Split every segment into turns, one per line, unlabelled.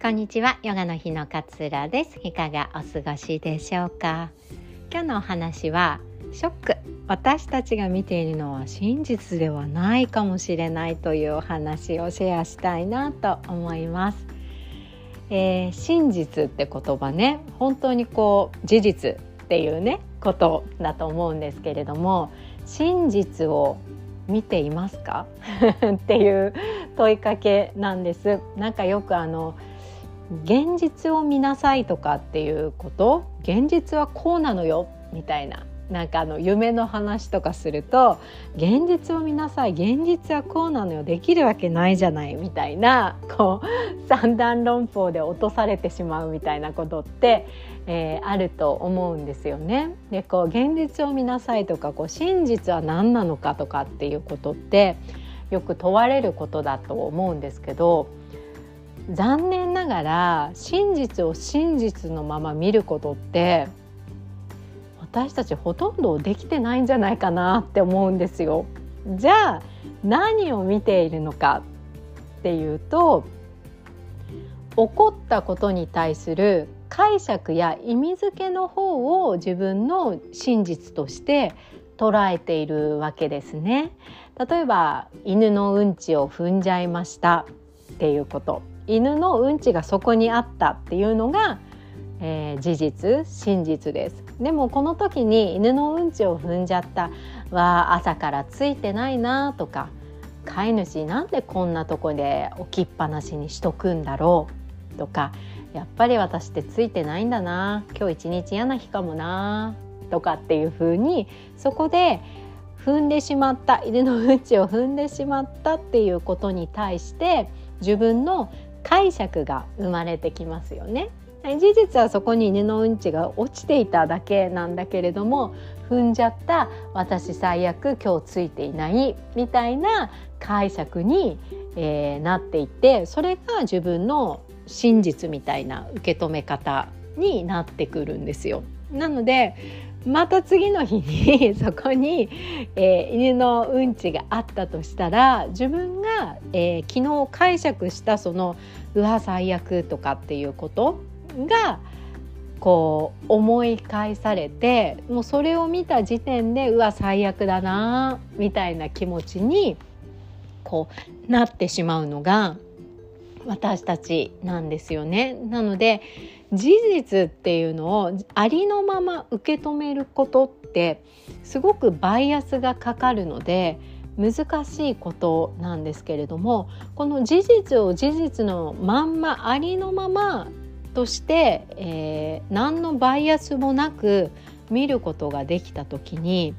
こんにちは。ヨガの日の勝浦です。いかがお過ごしでしょうか？今日のお話はショック。私たちが見ているのは真実ではないかもしれないというお話をシェアしたいなと思います、えー、真実って言葉ね本当にこう事実っていうねことだと思うんですけれども真実を見ていますか？っていう問いかけなんです。なんかよくあの現実を見なさいとかっていうこと？現実はこうなのよ？みたいな。なんかあの夢の話とかすると現実を見なさい。現実はこうなのよ。できるわけないじゃない。みたいなこう三段論法で落とされてしまう。みたいなことって、えー、あると思うんですよね。でこう現実を見なさいとかこう真実は何なのかとかっていうことってよく問われることだと思うんですけど残念がら真実を真実のまま見ることって私たちほとんどできてないんじゃないかなって思うんですよ。じゃあ何を見ているのかっていうと起こったことに対する解釈や意味付けの方を自分の真実として捉えているわけですね。例えば犬のうんちを踏んじゃいましたっていうこと犬のうんちがそこにあったっていうのが、えー、事実真実です。でもこの時に犬のうんちを踏んじゃったは朝からついてないなとか飼い主なんでこんなとこで置きっぱなしにしとくんだろうとかやっぱり私ってついてないんだな今日一日嫌な日かもなとかっていう風にそこで踏んでしまった犬のうんちを踏んでしまったっていうことに対して自分の解釈が生まれてきますよね。事実はそこに犬のうんちが落ちていただけなんだけれども踏んじゃった私最悪今日ついていないみたいな解釈に、えー、なっていてそれが自分の真実みたいな受け止め方になってくるんですよ。なのでまた次の日に そこに、えー、犬のうんちがあったとしたら自分が、えー、昨日解釈したその「うわ最悪」とかっていうことがこう思い返されてもうそれを見た時点でうわ最悪だなみたいな気持ちにこうなってしまうのが私たちなんですよね。なので事実っていうのをありのまま受け止めることってすごくバイアスがかかるので難しいことなんですけれどもこの事実を事実のまんまありのままとして、えー、何のバイアスもなく見ることができた時に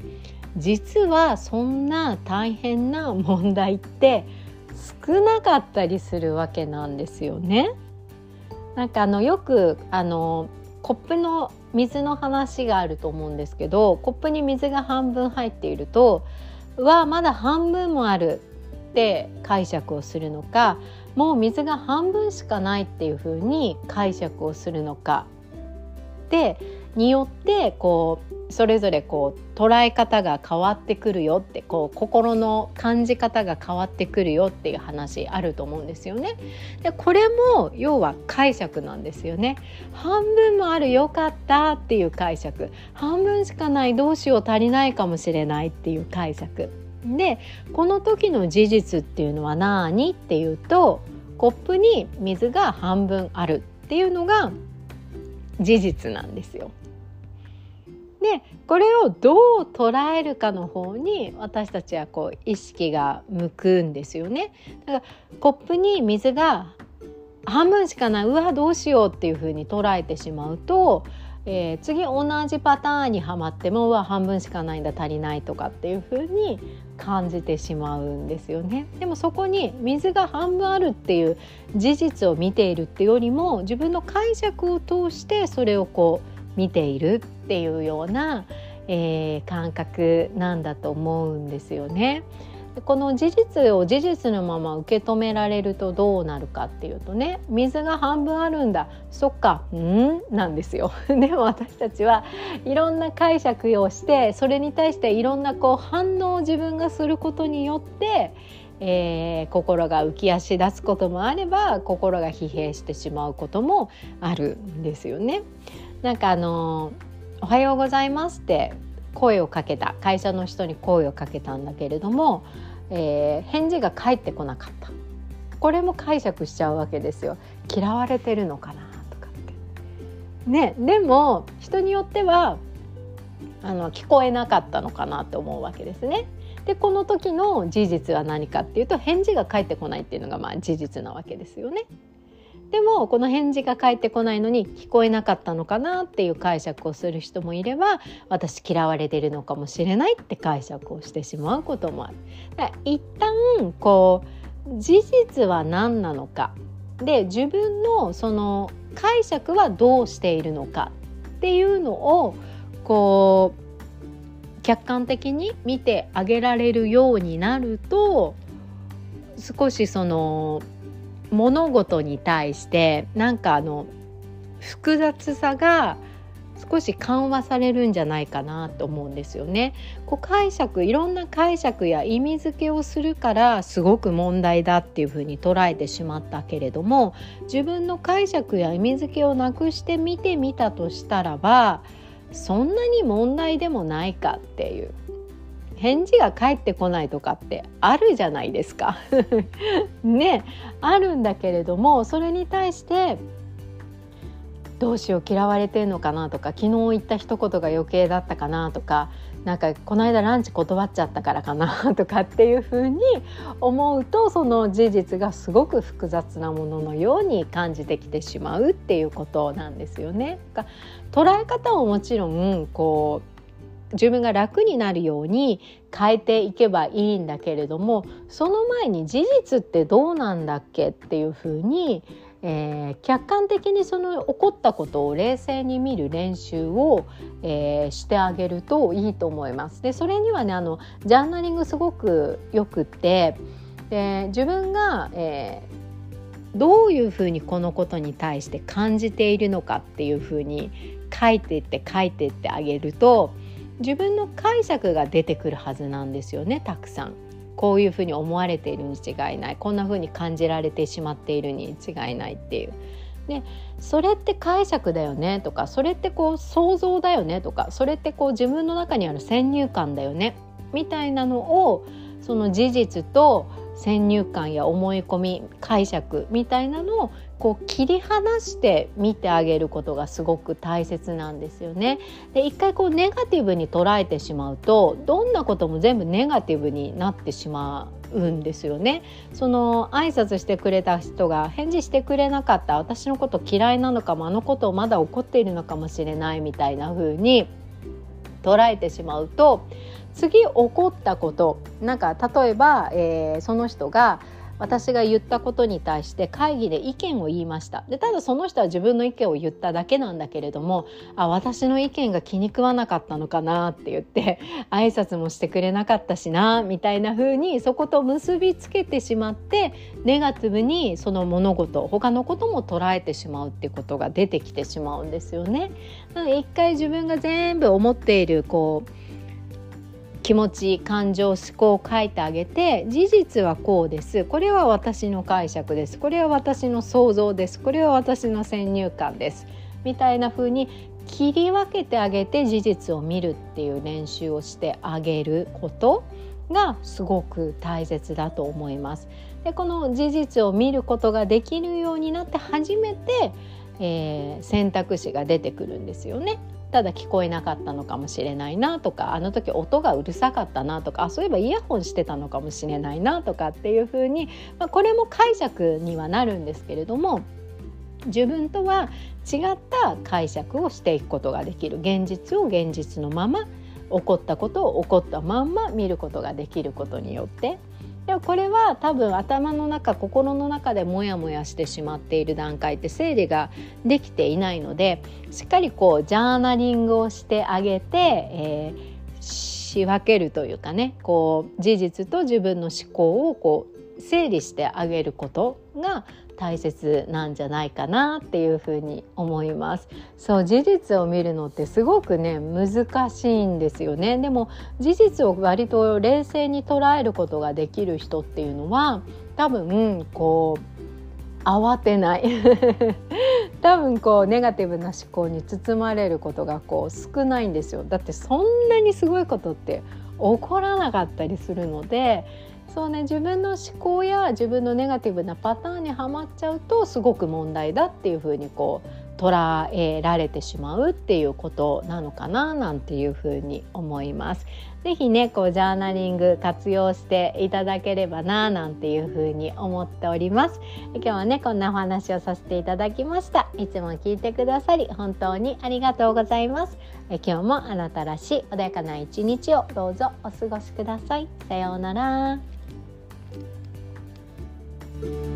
実はそんな大変な問題って少なかったりするわけなんですよね。なんかあのよくあのコップの水の話があると思うんですけどコップに水が半分入っていると「はまだ半分もある」って解釈をするのかもう水が半分しかないっていうふうに解釈をするのかでによってこうそれぞれこう捉え方が変わってくるよってこう心の感じ方が変わってくるよっていう話あると思うんですよね。でこれも要は解釈なんですよね。半分もあるよかったっていう解釈半分しかないどうしよう足りないかもしれないっていう解釈でこの時の事実っていうのは何っていうとコップに水が半分あるっていうのが事実なんですよ。でこれをどう捉えるかの方に私たちはこう意識が向くんですよね。だからコップに水が半分しかないうわどうしようっていうふうに捉えてしまうと、えー、次同じパターンにはまってもうわ半分しかないんだ足りないとかっていうふうに感じてしまうんですよね。でもそこに水が半分あるっていう事実を見ているっていうよりも自分の解釈を通してそれをこう見ているっていうような、えー、感覚なんだと思うんですよね。この事実を事実のまま受け止められるとどうなるかっていうとね水が半分あるんだ。そっか。うん？なんですよ。でも私たちはいろんな解釈をしてそれに対していろんなこう反応を自分がすることによってえー、心が浮き足立つこともあれば心が疲弊してしまうこともあるんですよね。なんかあのおはようございますって声をかけた会社の人に声をかけたんだけれども、えー、返事が返ってこなかった。これも解釈しちゃうわけですよ。嫌われてるのかなとかって。ねでも人によってはあの聞こえなかったのかなって思うわけですね。でこの時の事実は何かっていうと返事が返ってこないっていうのがまあ事実なわけですよね。でもこの返事が返ってこないのに聞こえなかったのかなっていう解釈をする人もいれば私嫌われてるのかもしれないって解釈をしてしまうこともある。だから一旦こう事実は何なのかで自分のその解釈はどうしているのかっていうのをこう客観的に見てあげられるようになると少しその物事に対してなんかあの複雑さが少し緩和されるんじゃないかなと思うんですよね。こう解釈いろんな解釈や意味付けをするからすごく問題だっていうふうに捉えてしまったけれども自分の解釈や意味付けをなくして見てみたとしたらばそんなに問題でもないかっていう。返事が返ってこないとかってあるじゃないですか。ねあるんだけれどもそれに対してどうしよう嫌われてんのかなとか昨日言った一言が余計だったかなとかなんかこの間ランチ断っちゃったからかなとかっていうふうに思うとその事実がすごく複雑なもののように感じてきてしまうっていうことなんですよね。捉え方をもちろんこう自分が楽になるように変えていけばいいんだけれどもその前に事実ってどうなんだっけっていうふうに、えー、客観的にその起こったことを冷静に見る練習を、えー、してあげるといいと思います。でそれにはねあのジャーナリングすごくよくってで自分が、えー、どういうふうにこのことに対して感じているのかっていうふうに書いていって書いていってあげると自分の解釈が出てくるはずなんですよねたくさん。こういうふうに思われているに違いない。こんなふうに感じられてしまっているに違いないっていう。でそれって解釈だよね。とかそれってこう想像だよね。とかそれってこう自分の中にある先入観だよね。みたいなのをその事実と先入観や思い込み解釈みたいなのをこう切り離して見てあげることがすごく大切なんですよね。で一回こうネガティブに捉えてしまうとどんなことも全部ネガティブになってしまうんですよね。その挨拶してくれた人が返事してくれなかった私のこと嫌いなのかもあのことをまだ怒っているのかもしれないみたいな風に捉えてしまうと次起こったことなんか例えば、えー、その人が私が言ったことに対して会議で意見を言いましたでただその人は自分の意見を言っただけなんだけれどもあ私の意見が気に食わなかったのかなって言って 挨拶もしてくれなかったしなみたいな風にそこと結びつけてしまってネガティブにその物事他のことも捉えてしまうってことが出てきてしまうんですよね。一回自分が全部思っているこう気持ち感情思考を書いてあげて事実はこうですこれは私の解釈ですこれは私の想像ですこれは私の先入観ですみたいな風に切り分けてあげて事実を見るっていう練習をしてあげることがすごく大切だと思います。でこの事実を見ることができるようになって初めて、えー、選択肢が出てくるんですよね。ただ聞こえなかったのかもしれないなとかあの時音がうるさかったなとかあそういえばイヤホンしてたのかもしれないなとかっていうふうに、まあ、これも解釈にはなるんですけれども自分とは違った解釈をしていくことができる。現実を現実のまま起こったことを起こったまんま見ることができることによってでもこれは多分頭の中心の中でモヤモヤしてしまっている段階って整理ができていないのでしっかりこうジャーナリングをしてあげて、えー仕分けるというかねこう事実と自分の思考をこう整理してあげることが大切なんじゃないかなっていうふうに思います。そう事実を見るのってすごくね難しいんですよね。でも事実を割と冷静に捉えることができる人っていうのは多分こう慌てない。多分こうネガティブな思考に包まれることがこう少ないんですよ。だってそんなにすごいことって起こらなかったりするのでそうね自分の思考や自分のネガティブなパターンにはまっちゃうとすごく問題だっていうふうにこう捉えられてしまうっていうことなのかななんていうふうに思います。ぜひねこうジャーナリング活用していただければななんていうふうに思っております。今日はねこんなお話をさせていただきました。いつも聞いてくださり本当にありがとうございます。え 今日もあなたらしい穏やかな一日をどうぞお過ごしください。さようなら。thank you